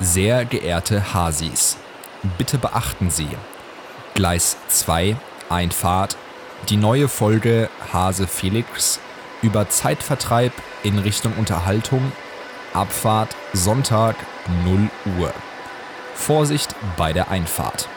Sehr geehrte Hasis, bitte beachten Sie, Gleis 2, Einfahrt, die neue Folge Hase Felix über Zeitvertreib in Richtung Unterhaltung, Abfahrt Sonntag 0 Uhr. Vorsicht bei der Einfahrt.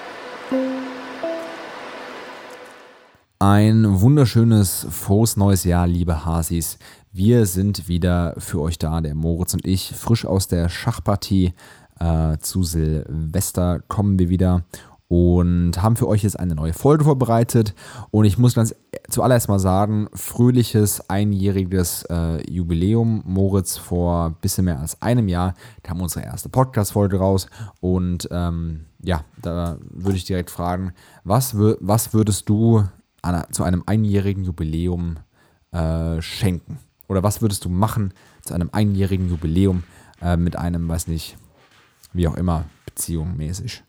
Ein wunderschönes, frohes neues Jahr, liebe Hasis. Wir sind wieder für euch da, der Moritz und ich, frisch aus der Schachpartie. Äh, zu Silvester kommen wir wieder und haben für euch jetzt eine neue Folge vorbereitet. Und ich muss ganz zuallererst mal sagen, fröhliches einjähriges äh, Jubiläum. Moritz, vor ein bisschen mehr als einem Jahr kam unsere erste Podcast-Folge raus. Und ähm, ja, da würde ich direkt fragen, was, was würdest du an, zu einem einjährigen Jubiläum äh, schenken? Oder was würdest du machen zu einem einjährigen Jubiläum äh, mit einem, weiß nicht, wie auch immer, Beziehung mäßig?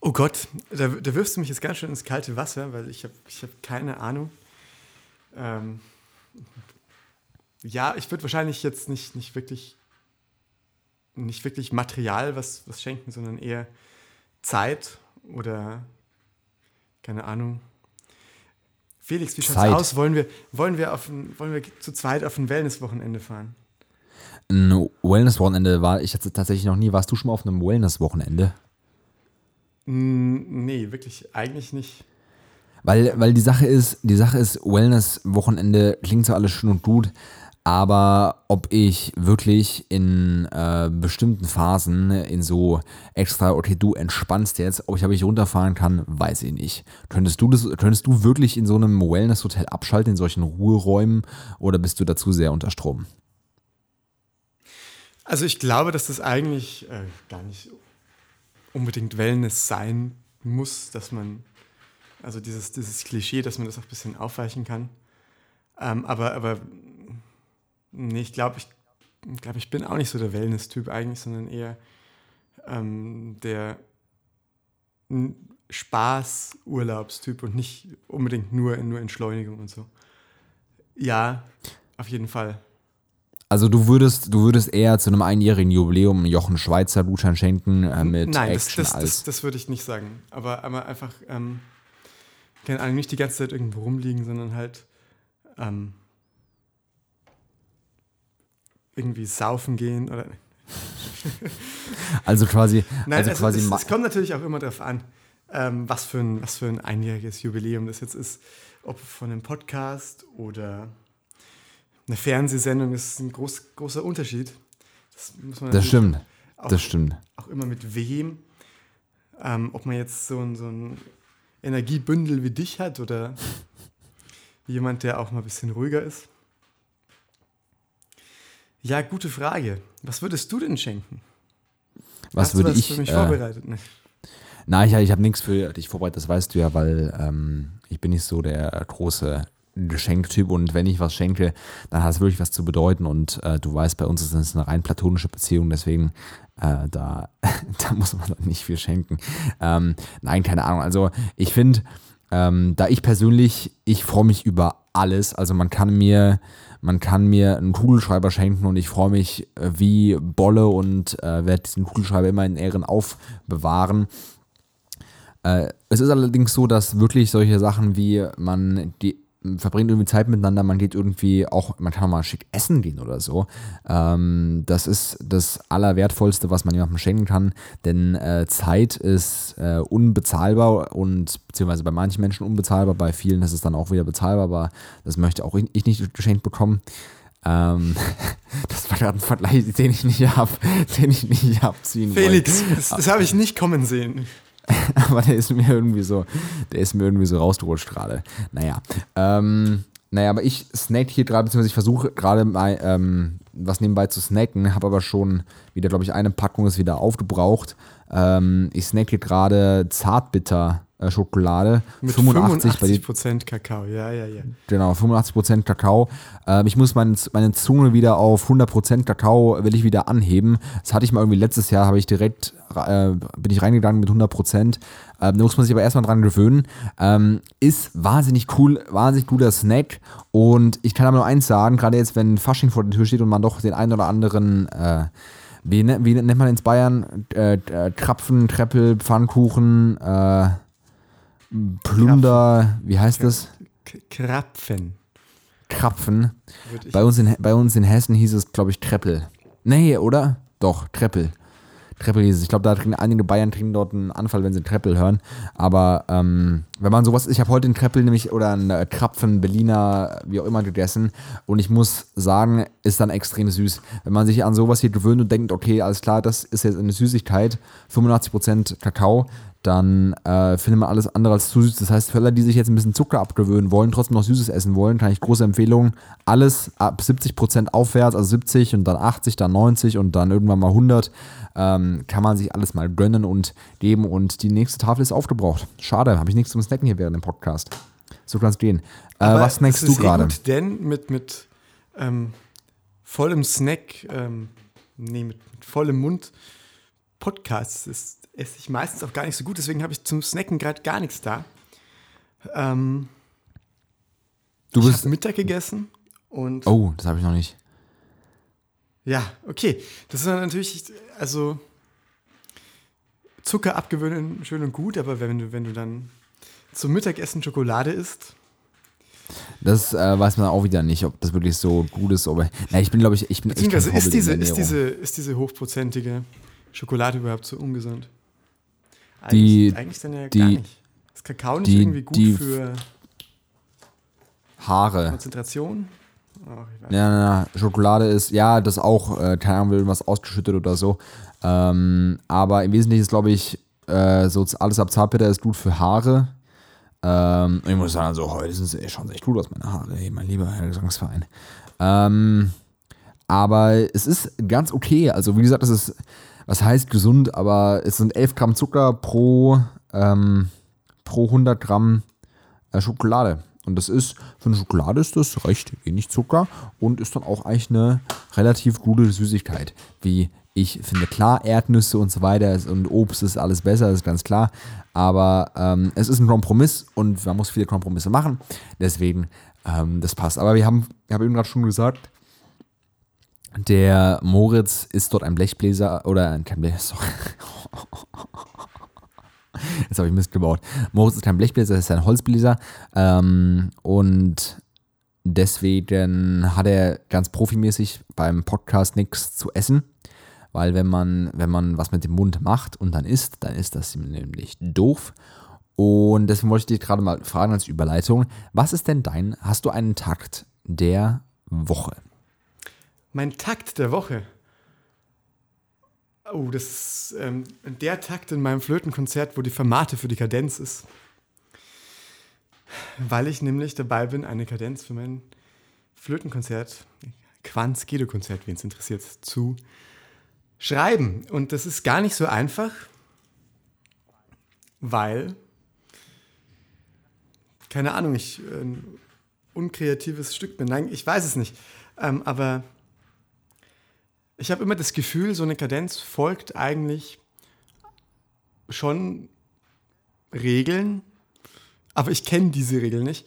Oh Gott, da, da, wirfst du mich jetzt ganz schön ins kalte Wasser, weil ich habe ich hab keine Ahnung. Ähm, ja, ich würde wahrscheinlich jetzt nicht, nicht wirklich nicht wirklich Material was, was schenken, sondern eher Zeit oder keine Ahnung. Felix, wie schaut's Zeit. aus? Wollen wir, wollen, wir auf ein, wollen wir zu zweit auf ein Wellness-Wochenende fahren? Ein Wellness-Wochenende war ich jetzt tatsächlich noch nie. Warst du schon mal auf einem Wellness-Wochenende? Nee, wirklich eigentlich nicht. Weil, weil die Sache ist, die Sache ist, Wellness-Wochenende klingt so alles schön und gut, aber ob ich wirklich in äh, bestimmten Phasen in so extra, okay, du entspannst jetzt, ob ich, ob ich runterfahren kann, weiß ich nicht. Könntest du, das, könntest du wirklich in so einem Wellness-Hotel abschalten, in solchen Ruheräumen, oder bist du dazu sehr unter Strom? Also ich glaube, dass das eigentlich äh, gar nicht unbedingt Wellness sein muss, dass man, also dieses, dieses Klischee, dass man das auch ein bisschen aufweichen kann. Ähm, aber, aber nee, ich glaube, ich, glaub, ich bin auch nicht so der Wellness-Typ eigentlich, sondern eher ähm, der Spaß-Urlaubstyp und nicht unbedingt nur, nur Entschleunigung und so. Ja, auf jeden Fall. Also du würdest, du würdest eher zu einem einjährigen Jubiläum Jochen Schweizer Gutschein schenken äh, mit Nein, Action das, das, das, das, würde ich nicht sagen. Aber, aber einfach, ähm, keine Ahnung, nicht die ganze Zeit irgendwo rumliegen, sondern halt ähm, irgendwie saufen gehen oder. also quasi. Nein, also, also quasi es, es, kommt natürlich auch immer darauf an, ähm, was, für ein, was für ein einjähriges Jubiläum das jetzt ist. Ob von einem Podcast oder eine Fernsehsendung ist ein groß, großer Unterschied. Das, muss man das stimmt. Auch, das stimmt. Auch immer mit wem. Ähm, ob man jetzt so ein, so ein Energiebündel wie dich hat oder jemand, der auch mal ein bisschen ruhiger ist. Ja, gute Frage. Was würdest du denn schenken? Was Hast würde was ich für mich äh, vorbereitet? Nee. Nein, ich, ich habe nichts für dich vorbereitet, das weißt du ja, weil ähm, ich bin nicht so der große Geschenktyp und wenn ich was schenke, dann hat es wirklich was zu bedeuten und äh, du weißt, bei uns ist es eine rein platonische Beziehung, deswegen äh, da, da muss man nicht viel schenken. Ähm, nein, keine Ahnung. Also ich finde, ähm, da ich persönlich, ich freue mich über alles. Also man kann mir, man kann mir einen Kugelschreiber schenken und ich freue mich äh, wie Bolle und äh, werde diesen Kugelschreiber immer in Ehren aufbewahren. Äh, es ist allerdings so, dass wirklich solche Sachen wie man die verbringt irgendwie Zeit miteinander, man geht irgendwie auch, man kann auch mal schick essen gehen oder so. Ähm, das ist das Allerwertvollste, was man jemandem schenken kann, denn äh, Zeit ist äh, unbezahlbar und beziehungsweise bei manchen Menschen unbezahlbar, bei vielen ist es dann auch wieder bezahlbar, aber das möchte auch ich nicht geschenkt bekommen. Ähm, das war gerade ein Vergleich, den ich nicht habe, den ich nicht abziehen Felix, wollte. das, das habe ich nicht kommen sehen. aber der ist mir irgendwie so, der ist mir irgendwie so rausgerutscht gerade. Naja. Ähm, naja, aber ich snack hier gerade, beziehungsweise ich versuche gerade mal ähm, was nebenbei zu snacken, habe aber schon wieder, glaube ich, eine Packung ist wieder aufgebraucht. Ähm, ich snack hier gerade Zartbitter Schokolade, Mit 85, bei dir 85% Kakao, ja, ja, ja. Genau, 85% Kakao. Ähm, ich muss mein, meine Zunge wieder auf 100% Kakao, will ich wieder anheben. Das hatte ich mal irgendwie letztes Jahr, habe ich direkt, äh, bin ich reingegangen mit 100%. Ähm, da muss man sich aber erstmal dran gewöhnen. Ähm, ist wahnsinnig cool, wahnsinnig guter Snack. Und ich kann aber nur eins sagen, gerade jetzt, wenn Fasching vor der Tür steht und man doch den einen oder anderen, äh, wie, ne- wie nennt man ins Bayern? Äh, äh, Krapfen, Treppel, Pfannkuchen, äh, Plunder, wie heißt das? Krapfen. Krapfen. Bei uns, in, bei uns in Hessen hieß es, glaube ich, Treppel. Nee, oder? Doch, Treppel. Treppel hieß es. Ich glaube, da kriegen einige Bayern kriegen dort einen Anfall, wenn sie Treppel hören. Aber ähm, wenn man sowas, ich habe heute einen Treppel nämlich oder einen äh, Krapfen, Berliner, wie auch immer gegessen. Und ich muss sagen, ist dann extrem süß. Wenn man sich an sowas hier gewöhnt und denkt, okay, alles klar, das ist jetzt eine Süßigkeit, 85% Kakao, dann äh, findet man alles andere als zu süß. Das heißt, für alle, die sich jetzt ein bisschen Zucker abgewöhnen wollen, trotzdem noch Süßes essen wollen, kann ich große Empfehlung, alles ab 70% aufwärts, also 70 und dann 80, dann 90 und dann irgendwann mal 100, ähm, kann man sich alles mal gönnen und geben und die nächste Tafel ist aufgebraucht. Schade, habe ich nichts zum Snacken hier während dem Podcast. So kann es gehen. Äh, was snackst du eh gerade? gut, denn mit, mit ähm, vollem Snack, ähm, nee, mit, mit vollem Mund Podcasts ist, esse ich meistens auch gar nicht so gut. Deswegen habe ich zum Snacken gerade gar nichts da. Ähm, Du ich bist. habe Mittag gegessen und Oh, das habe ich noch nicht. ja, okay. Das ist dann natürlich, also Zucker abgewöhnen, schön und gut, aber wenn du, wenn du dann zum Mittagessen Schokolade isst, Das äh, weiß man auch wieder nicht, ob das wirklich so gut ist. Aber, na, ich bin, glaube ich, ich bin Beziehungsweise ist diese, ist, diese, ist diese hochprozentige Schokolade überhaupt so ungesund? Die- eigentlich, eigentlich dann ja die- gar nicht. Ist Kakao nicht die- irgendwie gut die- für Haare. Konzentration? Weiß. Ja, na, na, Schokolade ist, ja, das auch, äh, keine Ahnung, will was ausgeschüttet oder so. Ähm, aber im Wesentlichen ist, glaube ich, äh, so alles ab Zartbitter ist gut für Haare. Ähm, ich muss sagen, so heute sind sie schon echt gut aus meine Haare, hey, mein lieber Herr Gesangsverein. Ähm, aber es ist ganz okay. Also, wie gesagt, es ist, was heißt gesund, aber es sind 11 Gramm Zucker pro, ähm, pro 100 Gramm äh, Schokolade. Und das ist, für eine Schokolade ist das recht wenig Zucker und ist dann auch eigentlich eine relativ gute Süßigkeit. Wie ich finde, klar, Erdnüsse und so weiter und Obst ist alles besser, ist ganz klar. Aber ähm, es ist ein Kompromiss und man muss viele Kompromisse machen. Deswegen, ähm, das passt. Aber wir haben, ich habe eben gerade schon gesagt, der Moritz ist dort ein Blechbläser oder ein kein sorry. Jetzt habe ich Mist gebaut. Moritz ist kein Blechbläser, er ist ein Holzbläser. Ähm, und deswegen hat er ganz profimäßig beim Podcast nichts zu essen. Weil wenn man, wenn man was mit dem Mund macht und dann isst, dann ist das nämlich doof. Und deswegen wollte ich dich gerade mal fragen als Überleitung, was ist denn dein, hast du einen Takt der Woche? Mein Takt der Woche. Oh, das ist ähm, der Takt in meinem Flötenkonzert, wo die Fermate für die Kadenz ist. Weil ich nämlich dabei bin, eine Kadenz für mein Flötenkonzert, Quanz Guido-Konzert, wen es interessiert, zu schreiben. Und das ist gar nicht so einfach, weil, keine Ahnung, ich äh, ein unkreatives Stück bin. Nein, ich weiß es nicht. Ähm, aber ich habe immer das Gefühl, so eine Kadenz folgt eigentlich schon Regeln, aber ich kenne diese Regeln nicht.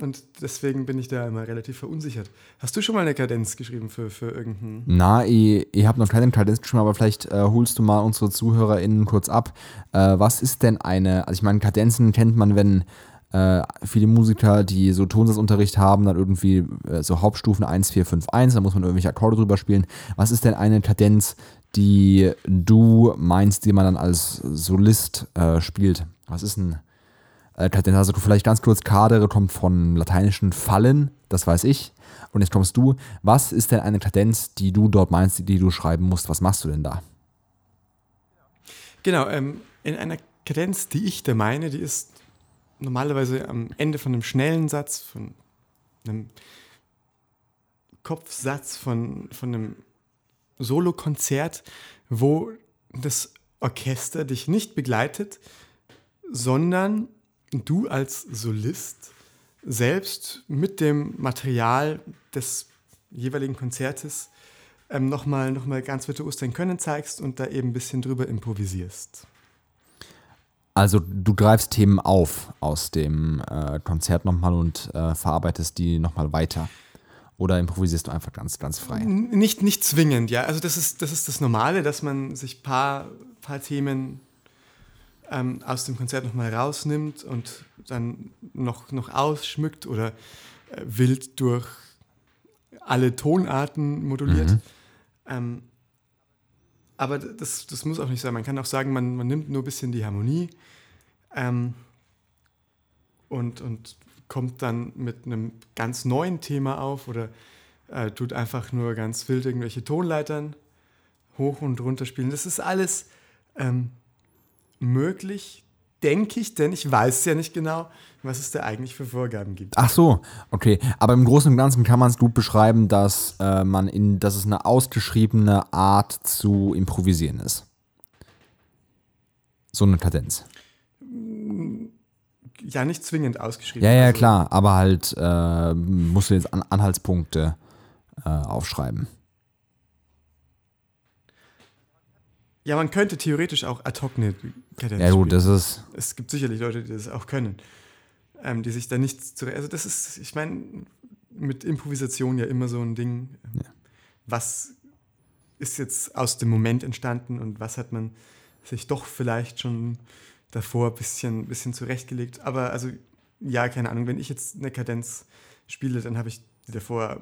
Und deswegen bin ich da immer relativ verunsichert. Hast du schon mal eine Kadenz geschrieben für, für irgendeinen. Na, ich, ich habe noch keine Kadenz geschrieben, aber vielleicht äh, holst du mal unsere ZuhörerInnen kurz ab. Äh, was ist denn eine, also ich meine, Kadenzen kennt man, wenn äh, viele Musiker, die so Tonsatzunterricht haben, dann irgendwie äh, so Hauptstufen 1, 4, 5, 1, da muss man irgendwelche Akkorde drüber spielen. Was ist denn eine Kadenz, die du meinst, die man dann als Solist äh, spielt? Was ist ein äh? Also vielleicht ganz kurz, Kadere kommt von lateinischen Fallen, das weiß ich. Und jetzt kommst du. Was ist denn eine Kadenz, die du dort meinst, die du schreiben musst? Was machst du denn da? Genau, ähm, in einer Kadenz, die ich da meine, die ist normalerweise am Ende von einem schnellen Satz, von einem Kopfsatz, von, von einem Solokonzert, wo das Orchester dich nicht begleitet, sondern du als Solist selbst mit dem Material des jeweiligen Konzertes ähm, nochmal noch mal ganz virtuos dein Können zeigst und da eben ein bisschen drüber improvisierst. Also du greifst Themen auf aus dem äh, Konzert nochmal und äh, verarbeitest die nochmal weiter. Oder improvisierst du einfach ganz, ganz frei? Nicht, nicht zwingend, ja. Also das ist, das ist das Normale, dass man sich ein paar, paar Themen ähm, aus dem Konzert nochmal rausnimmt und dann noch, noch ausschmückt oder äh, wild durch alle Tonarten moduliert. Mhm. Ähm, aber das, das muss auch nicht sein. Man kann auch sagen, man, man nimmt nur ein bisschen die Harmonie ähm, und, und kommt dann mit einem ganz neuen Thema auf oder äh, tut einfach nur ganz wild irgendwelche Tonleitern hoch und runter spielen. Das ist alles ähm, möglich, denke ich, denn ich weiß ja nicht genau, was es da eigentlich für Vorgaben gibt. Ach so, okay. Aber im Großen und Ganzen kann man es gut beschreiben, dass äh, man in, dass es eine ausgeschriebene Art zu improvisieren ist. So eine Kadenz ja nicht zwingend ausgeschrieben. Ja, ja, also, klar, aber halt äh, musst du jetzt An Anhaltspunkte äh, aufschreiben. Ja, man könnte theoretisch auch ad hoc eine Kadenz Ja, gut, das ist. Es gibt sicherlich Leute, die das auch können, ähm, die sich da nicht zu. Also, das ist, ich meine, mit Improvisation ja immer so ein Ding. Ähm, ja. Was ist jetzt aus dem Moment entstanden und was hat man sich doch vielleicht schon davor ein bisschen, bisschen zurechtgelegt. Aber also, ja, keine Ahnung, wenn ich jetzt eine Kadenz spiele, dann habe ich die davor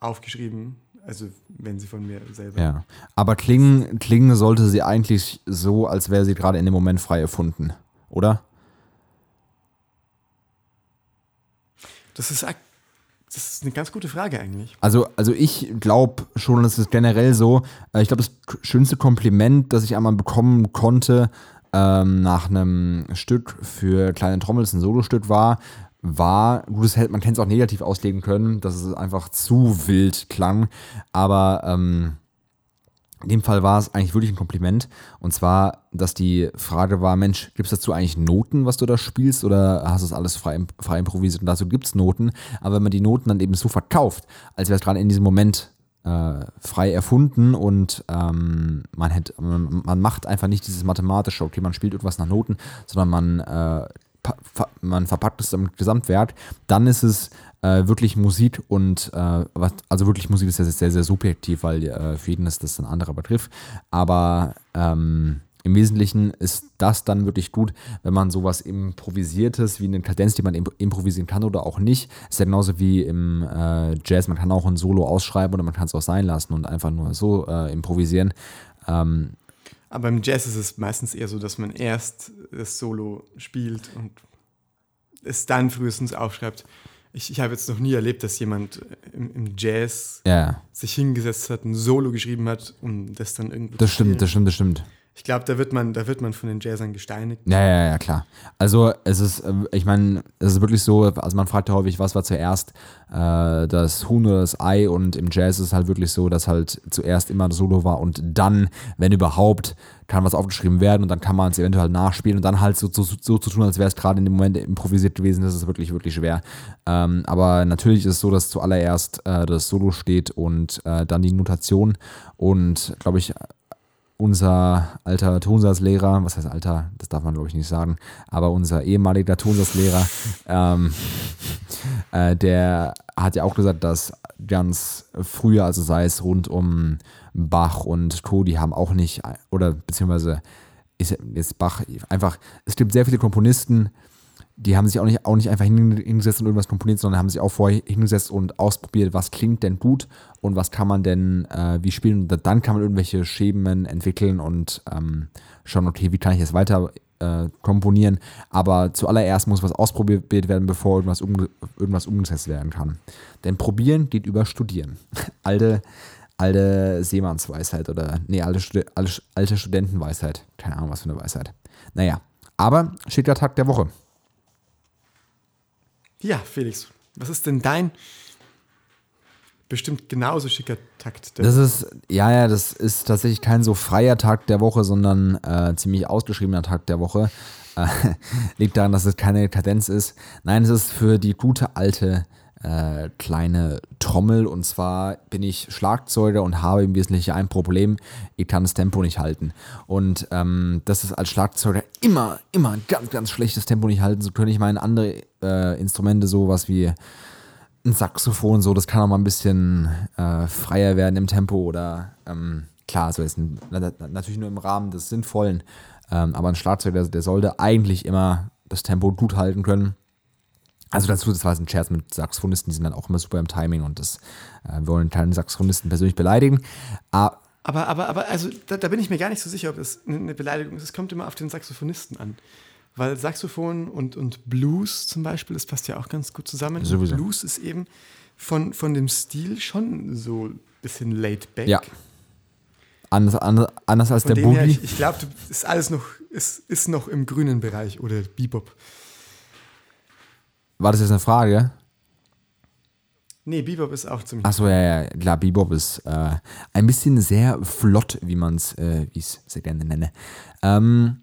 aufgeschrieben. Also, wenn sie von mir selber. Ja. Aber klingen, klingen sollte sie eigentlich so, als wäre sie gerade in dem Moment frei erfunden, oder? Das ist, das ist eine ganz gute Frage eigentlich. Also, also ich glaube schon, das ist generell so. Äh, ich glaube, das schönste Kompliment, das ich einmal bekommen konnte, ähm, nach einem Stück für kleine Trommels ein Solostück war, war, gut, das hätte, man kann es auch negativ auslegen können, dass es einfach zu wild klang, aber ähm, in dem Fall war es eigentlich wirklich ein Kompliment. Und zwar, dass die Frage war: Mensch, gibt es dazu eigentlich Noten, was du da spielst, oder hast du das alles frei, frei improvisiert? Und dazu gibt es Noten. Aber wenn man die Noten dann eben so verkauft, als wäre es gerade in diesem Moment äh, frei erfunden und ähm, man, hätte, man, man, macht einfach nicht dieses mathematische, okay, man spielt irgendwas nach Noten, sondern man, äh, man verpackt es im Gesamtwerk, dann ist es äh, wirklich Musik und äh, was, also wirklich Musik ist ja sehr, sehr subjektiv, weil äh, für jeden ist das ein anderer Begriff, aber ähm, im Wesentlichen ist das dann wirklich gut, wenn man sowas Improvisiertes wie eine Kadenz, die man improvisieren kann oder auch nicht. Ist ja genauso wie im äh, Jazz, man kann auch ein Solo ausschreiben oder man kann es auch sein lassen und einfach nur so äh, improvisieren. Ähm, aber im Jazz ist es meistens eher so, dass man erst das Solo spielt und es dann frühestens aufschreibt. Ich, ich habe jetzt noch nie erlebt, dass jemand im, im Jazz ja. sich hingesetzt hat, ein Solo geschrieben hat, um das dann irgendwie. Das stimmt, das stimmt, das stimmt. Ich glaube, da wird man, da wird man von den Jazzern gesteinigt. Ja, ja, ja, klar. Also es ist, äh, ich meine, es ist wirklich so, also man fragt ja häufig, was war zuerst äh, das Huhn oder das Ei und im Jazz ist es halt wirklich so, dass halt zuerst immer das Solo war und dann, wenn überhaupt, kann was aufgeschrieben werden und dann kann man es eventuell nachspielen und dann halt so, so, so zu tun, als wäre es gerade in dem Moment improvisiert gewesen, das ist wirklich, wirklich schwer. Ähm, aber natürlich ist es so, dass zuallererst äh, das Solo steht und äh, dann die Notation und glaube ich, unser alter Tonsatzlehrer, was heißt alter, das darf man glaube ich nicht sagen, aber unser ehemaliger Tonsatzlehrer, ähm, äh, der hat ja auch gesagt, dass ganz früher, also sei es rund um Bach und Co., die haben auch nicht, oder beziehungsweise ist jetzt Bach einfach, es gibt sehr viele Komponisten, die haben sich auch nicht, auch nicht einfach hingesetzt und irgendwas komponiert, sondern haben sich auch vorher hingesetzt und ausprobiert, was klingt denn gut und was kann man denn äh, wie spielen. Und dann kann man irgendwelche Schemen entwickeln und ähm, schauen, okay, wie kann ich jetzt weiter äh, komponieren. Aber zuallererst muss was ausprobiert werden, bevor irgendwas, um, irgendwas umgesetzt werden kann. Denn probieren geht über studieren. alte, alte Seemannsweisheit oder, nee, alte, alte, alte Studentenweisheit. Keine Ahnung, was für eine Weisheit. Naja, aber der Tag der Woche. Ja, Felix, was ist denn dein bestimmt genauso schicker Takt? das ist, ja, ja, das ist tatsächlich kein so freier Tag der Woche, sondern äh, ziemlich ausgeschriebener Tag der Woche. Äh, liegt daran, dass es keine Kadenz ist. Nein, es ist für die gute alte äh, kleine Trommel. Und zwar bin ich Schlagzeuger und habe im Wesentlichen ein Problem. Ich kann das Tempo nicht halten. Und ähm, das ist als Schlagzeuger immer, immer ein ganz, ganz schlechtes Tempo nicht halten zu können. Ich meine, andere äh, Instrumente, sowas wie ein Saxophon, so, das kann auch mal ein bisschen äh, freier werden im Tempo oder ähm, klar, so ist ein, natürlich nur im Rahmen des Sinnvollen. Ähm, aber ein Schlagzeug, der, der sollte eigentlich immer das Tempo gut halten können. Also dazu, das war ein Scherz mit Saxophonisten, die sind dann auch immer super im Timing und das, äh, wir wollen keine Saxophonisten persönlich beleidigen. Aber, aber, aber, aber also da, da, bin ich mir gar nicht so sicher, ob das eine Beleidigung ist. Es kommt immer auf den Saxophonisten an. Weil Saxophon und, und Blues zum Beispiel, das passt ja auch ganz gut zusammen. Sowieso. Blues ist eben von, von dem Stil schon so ein bisschen laid back. Ja. Anders, anders, anders als von der Boogie. Her, ich, ich glaube, ist alles noch, ist, ist noch im grünen Bereich oder Bebop. War das jetzt eine Frage? Nee, Bebop ist auch ziemlich. Achso, ja, ja, klar, Bebop ist äh, ein bisschen sehr flott, wie man es, äh, wie ich es sehr gerne nenne. Ähm,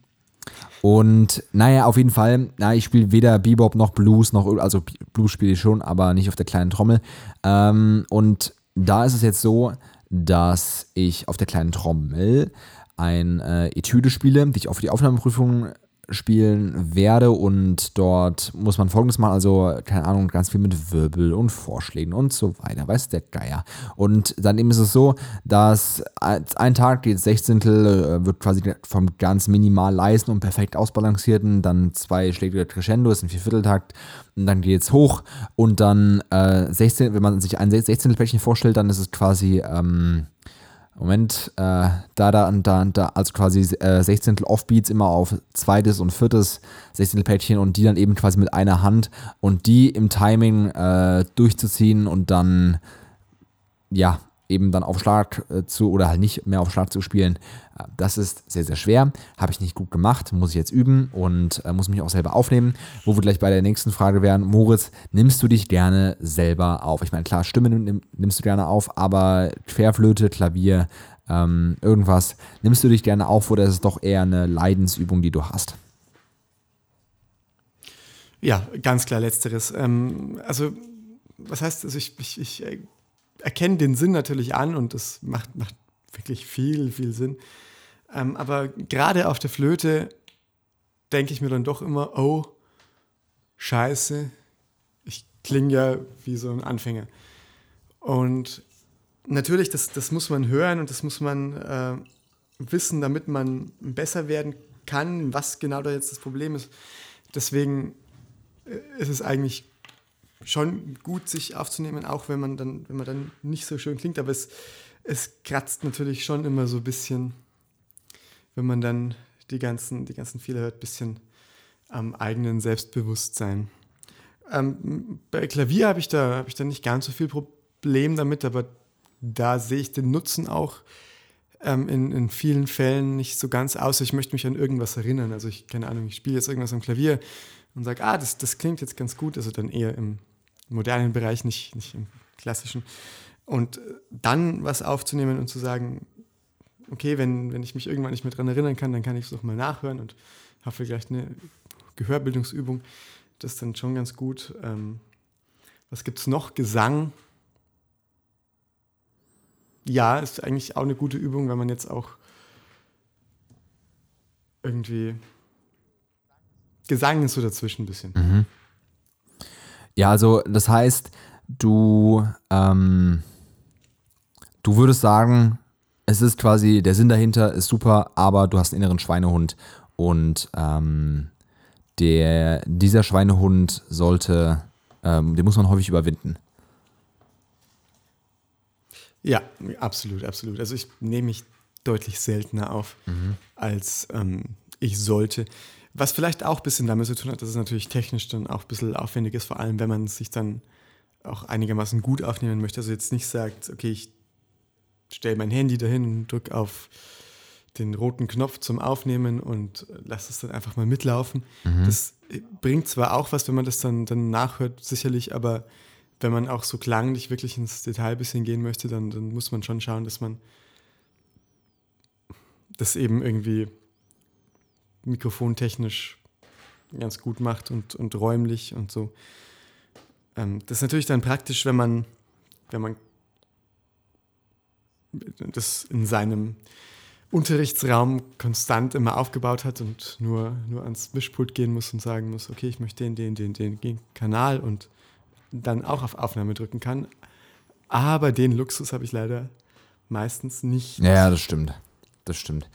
und naja, auf jeden Fall, na, ich spiele weder Bebop noch Blues, noch, also Blues spiele ich schon, aber nicht auf der kleinen Trommel. Ähm, und da ist es jetzt so, dass ich auf der kleinen Trommel ein äh, Etüde spiele, die ich auch für die Aufnahmeprüfung spielen werde und dort muss man folgendes machen, also keine Ahnung, ganz viel mit Wirbel und Vorschlägen und so weiter, weiß der Geier. Und dann eben ist es so, dass ein Tag, die Sechzehntel, äh, wird quasi vom ganz minimal leisen und perfekt ausbalancierten, dann zwei Schläge Crescendo, ist ein Viervierteltakt und dann geht es hoch und dann äh, 16, wenn man sich ein Sechzehntelpäckchen vorstellt, dann ist es quasi ähm, Moment, äh, da, da da da, also quasi äh, 16. Offbeats immer auf zweites und viertes 16. Päckchen und die dann eben quasi mit einer Hand und die im Timing äh, durchzuziehen und dann, ja, eben dann auf Schlag äh, zu oder halt nicht mehr auf Schlag zu spielen, das ist sehr, sehr schwer. Habe ich nicht gut gemacht, muss ich jetzt üben und äh, muss mich auch selber aufnehmen. Wo wir gleich bei der nächsten Frage wären, Moritz, nimmst du dich gerne selber auf? Ich meine, klar, Stimme nimm, nimmst du gerne auf, aber Querflöte, Klavier, ähm, irgendwas, nimmst du dich gerne auf oder ist es doch eher eine Leidensübung, die du hast? Ja, ganz klar letzteres. Ähm, also, was heißt, also ich, ich, ich äh, erkenne den Sinn natürlich an und das macht, macht wirklich viel, viel Sinn. Ähm, aber gerade auf der Flöte denke ich mir dann doch immer, oh, scheiße, ich klinge ja wie so ein Anfänger. Und natürlich, das, das muss man hören und das muss man äh, wissen, damit man besser werden kann, was genau da jetzt das Problem ist. Deswegen äh, ist es eigentlich schon gut, sich aufzunehmen, auch wenn man dann, wenn man dann nicht so schön klingt. Aber es, es kratzt natürlich schon immer so ein bisschen, wenn man dann die ganzen, die ganzen Fehler hört, ein bisschen am eigenen Selbstbewusstsein. Ähm, bei Klavier habe ich, da, hab ich da nicht ganz so viel Problem damit, aber da sehe ich den Nutzen auch ähm, in, in vielen Fällen nicht so ganz aus. Ich möchte mich an irgendwas erinnern. Also ich, keine Ahnung, ich spiele jetzt irgendwas am Klavier und sage, ah, das, das klingt jetzt ganz gut. Also dann eher im modernen Bereich, nicht, nicht im klassischen. Und dann was aufzunehmen und zu sagen, okay, wenn, wenn ich mich irgendwann nicht mehr daran erinnern kann, dann kann ich es nochmal nachhören und habe vielleicht eine Gehörbildungsübung. Das ist dann schon ganz gut. Ähm, was gibt es noch? Gesang. Ja, ist eigentlich auch eine gute Übung, wenn man jetzt auch irgendwie. Gesang ist so dazwischen ein bisschen. Mhm. Ja, also das heißt, du, ähm, du würdest sagen, es ist quasi, der Sinn dahinter ist super, aber du hast einen inneren Schweinehund und ähm, der, dieser Schweinehund sollte, ähm, den muss man häufig überwinden. Ja, absolut, absolut. Also ich nehme mich deutlich seltener auf, mhm. als ähm, ich sollte. Was vielleicht auch ein bisschen damit zu tun hat, dass es natürlich technisch dann auch ein bisschen aufwendig ist, vor allem wenn man sich dann auch einigermaßen gut aufnehmen möchte. Also jetzt nicht sagt, okay, ich stelle mein Handy dahin und drücke auf den roten Knopf zum Aufnehmen und lasse es dann einfach mal mitlaufen. Mhm. Das bringt zwar auch was, wenn man das dann, dann nachhört, sicherlich, aber wenn man auch so klanglich wirklich ins Detail ein bisschen gehen möchte, dann, dann muss man schon schauen, dass man das eben irgendwie mikrofontechnisch ganz gut macht und, und räumlich und so. Ähm, das ist natürlich dann praktisch, wenn man, wenn man das in seinem Unterrichtsraum konstant immer aufgebaut hat und nur, nur ans Mischpult gehen muss und sagen muss, okay, ich möchte den, den, den, den, Kanal und dann auch auf Aufnahme drücken kann. Aber den Luxus habe ich leider meistens nicht. Ja, das stimmt. Das stimmt.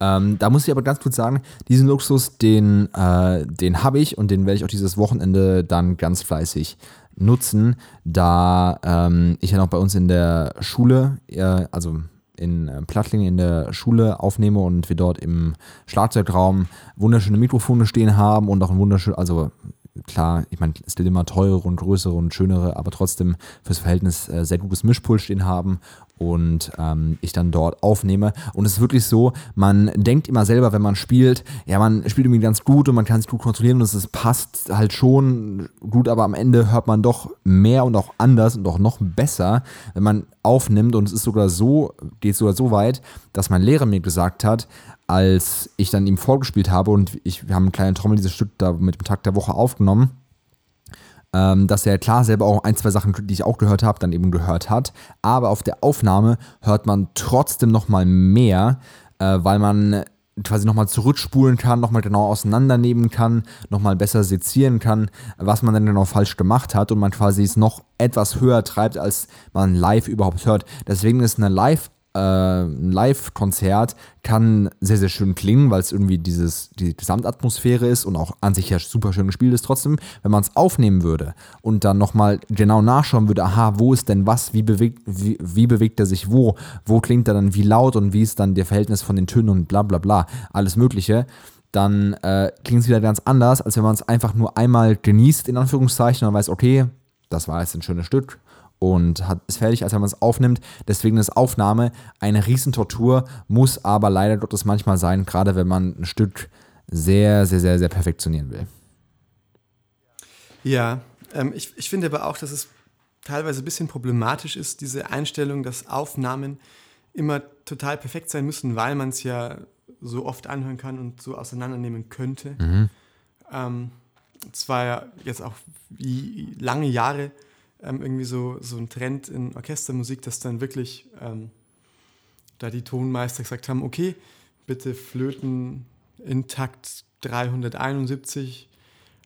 Ähm, da muss ich aber ganz kurz sagen, diesen Luxus, den, äh, den habe ich und den werde ich auch dieses Wochenende dann ganz fleißig nutzen, da ähm, ich ja noch bei uns in der Schule, äh, also in äh, Plattling in der Schule aufnehme und wir dort im Schlagzeugraum wunderschöne Mikrofone stehen haben und auch ein wunderschön, also klar, ich meine, es sind immer teure und größere und schönere, aber trotzdem fürs Verhältnis äh, sehr gutes Mischpult stehen haben und ähm, ich dann dort aufnehme. Und es ist wirklich so, man denkt immer selber, wenn man spielt, ja, man spielt irgendwie ganz gut und man kann sich gut kontrollieren und es passt halt schon gut, aber am Ende hört man doch mehr und auch anders und auch noch besser, wenn man aufnimmt und es ist sogar so, geht sogar so weit, dass mein Lehrer mir gesagt hat, als ich dann ihm vorgespielt habe und ich, wir haben einen kleinen Trommel dieses Stück da mit dem Tag der Woche aufgenommen, ähm, dass er klar selber auch ein, zwei Sachen, die ich auch gehört habe, dann eben gehört hat. Aber auf der Aufnahme hört man trotzdem nochmal mehr, äh, weil man quasi nochmal zurückspulen kann, nochmal genau auseinandernehmen kann, nochmal besser sezieren kann, was man dann genau falsch gemacht hat und man quasi es noch etwas höher treibt, als man live überhaupt hört. Deswegen ist eine Live- äh, ein Live-Konzert kann sehr, sehr schön klingen, weil es irgendwie dieses, die Gesamtatmosphäre ist und auch an sich ja super schön gespielt ist. Trotzdem, wenn man es aufnehmen würde und dann nochmal genau nachschauen würde, aha, wo ist denn was, wie bewegt, wie, wie bewegt er sich wo, wo klingt er dann wie laut und wie ist dann der Verhältnis von den Tönen und bla bla bla, alles Mögliche, dann äh, klingt es wieder ganz anders, als wenn man es einfach nur einmal genießt, in Anführungszeichen, und weiß, okay, das war jetzt ein schönes Stück, und hat, ist fertig, als wenn man es aufnimmt. Deswegen ist Aufnahme eine Riesentortur, muss aber leider Gottes manchmal sein, gerade wenn man ein Stück sehr, sehr, sehr, sehr perfektionieren will. Ja, ähm, ich, ich finde aber auch, dass es teilweise ein bisschen problematisch ist, diese Einstellung, dass Aufnahmen immer total perfekt sein müssen, weil man es ja so oft anhören kann und so auseinandernehmen könnte. Mhm. Ähm, es war ja jetzt auch wie lange Jahre ähm, irgendwie so, so ein Trend in Orchestermusik, dass dann wirklich ähm, da die Tonmeister gesagt haben, okay, bitte Flöten in Takt 371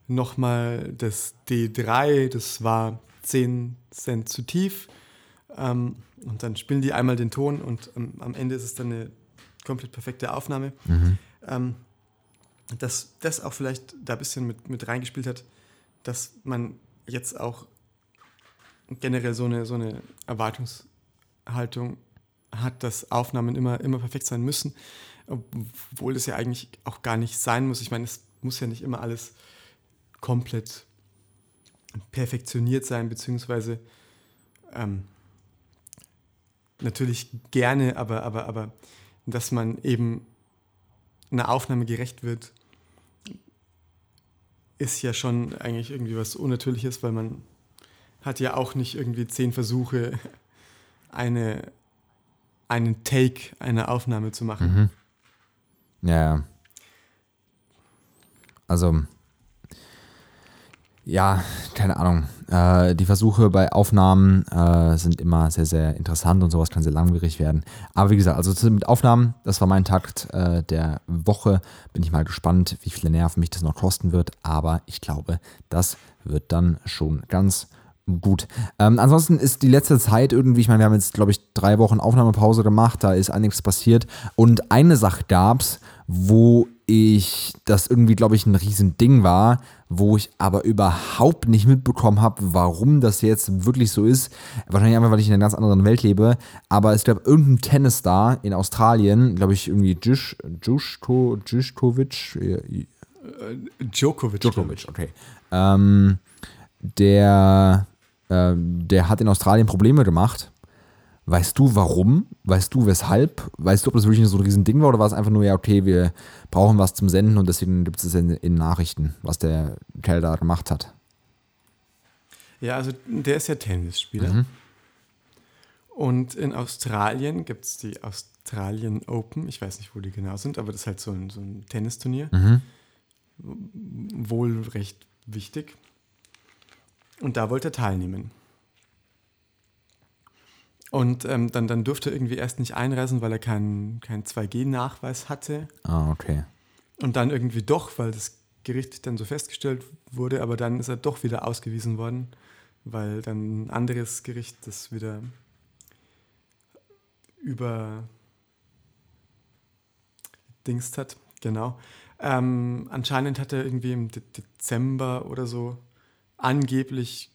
nochmal das D3, das war 10 Cent zu tief. Ähm, und dann spielen die einmal den Ton und ähm, am Ende ist es dann eine komplett perfekte Aufnahme. Mhm. Ähm, dass das auch vielleicht da ein bisschen mit, mit reingespielt hat, dass man jetzt auch generell so eine, so eine Erwartungshaltung hat, dass Aufnahmen immer, immer perfekt sein müssen, obwohl das ja eigentlich auch gar nicht sein muss. Ich meine, es muss ja nicht immer alles komplett perfektioniert sein, beziehungsweise ähm, natürlich gerne, aber, aber, aber dass man eben einer Aufnahme gerecht wird, ist ja schon eigentlich irgendwie was Unnatürliches, weil man hat ja auch nicht irgendwie zehn Versuche, eine, einen Take, eine Aufnahme zu machen. Mhm. Ja. Also, ja, keine Ahnung. Äh, die Versuche bei Aufnahmen äh, sind immer sehr, sehr interessant und sowas kann sehr langwierig werden. Aber wie gesagt, also mit Aufnahmen, das war mein Takt äh, der Woche. Bin ich mal gespannt, wie viele Nerven mich das noch kosten wird. Aber ich glaube, das wird dann schon ganz gut. Ähm, ansonsten ist die letzte Zeit irgendwie, ich meine, wir haben jetzt, glaube ich, drei Wochen Aufnahmepause gemacht, da ist einiges passiert. Und eine Sache gab es, wo ich das irgendwie, glaube ich, ein Riesending war, wo ich aber überhaupt nicht mitbekommen habe, warum das jetzt wirklich so ist. Wahrscheinlich einfach, weil ich in einer ganz anderen Welt lebe. Aber es gab irgendeinen Tennisstar in Australien, glaube ich, irgendwie Jish, Jushko, Jishkovic. Äh, Djokovic. Djokovic, okay. Ähm, der ähm, der hat in Australien Probleme gemacht. Weißt du warum? Weißt du weshalb? Weißt du, ob das wirklich so ein Riesending war oder war es einfach nur, ja, okay, wir brauchen was zum Senden und deswegen gibt es in, in Nachrichten, was der Kerl da gemacht hat? Ja, also der ist ja Tennisspieler. Mhm. Und in Australien gibt es die Australian Open. Ich weiß nicht, wo die genau sind, aber das ist halt so ein, so ein Tennisturnier. Mhm. wohl recht wichtig. Und da wollte er teilnehmen. Und ähm, dann, dann durfte er irgendwie erst nicht einreisen, weil er keinen kein 2G-Nachweis hatte. Ah, okay. Und dann irgendwie doch, weil das Gericht dann so festgestellt wurde, aber dann ist er doch wieder ausgewiesen worden, weil dann ein anderes Gericht das wieder über Dingst hat, genau. Ähm, anscheinend hat er irgendwie im De Dezember oder so angeblich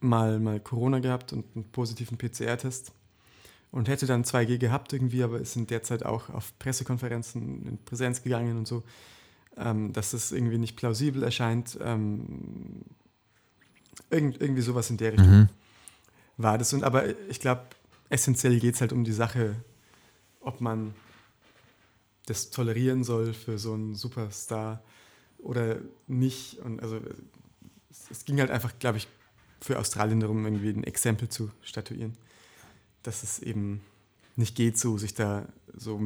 mal, mal Corona gehabt und einen positiven PCR-Test und hätte dann 2G gehabt irgendwie, aber ist in der Zeit auch auf Pressekonferenzen in Präsenz gegangen und so, ähm, dass das irgendwie nicht plausibel erscheint. Ähm, irgend, irgendwie sowas in der Richtung Mhm. war das. Und, aber ich glaube, essentiell geht es halt um die Sache, ob man das tolerieren soll für so einen Superstar oder nicht. Und also es, es ging halt einfach, glaube ich, für Australien darum, irgendwie ein Exempel zu statuieren, dass es eben nicht geht, so sich da so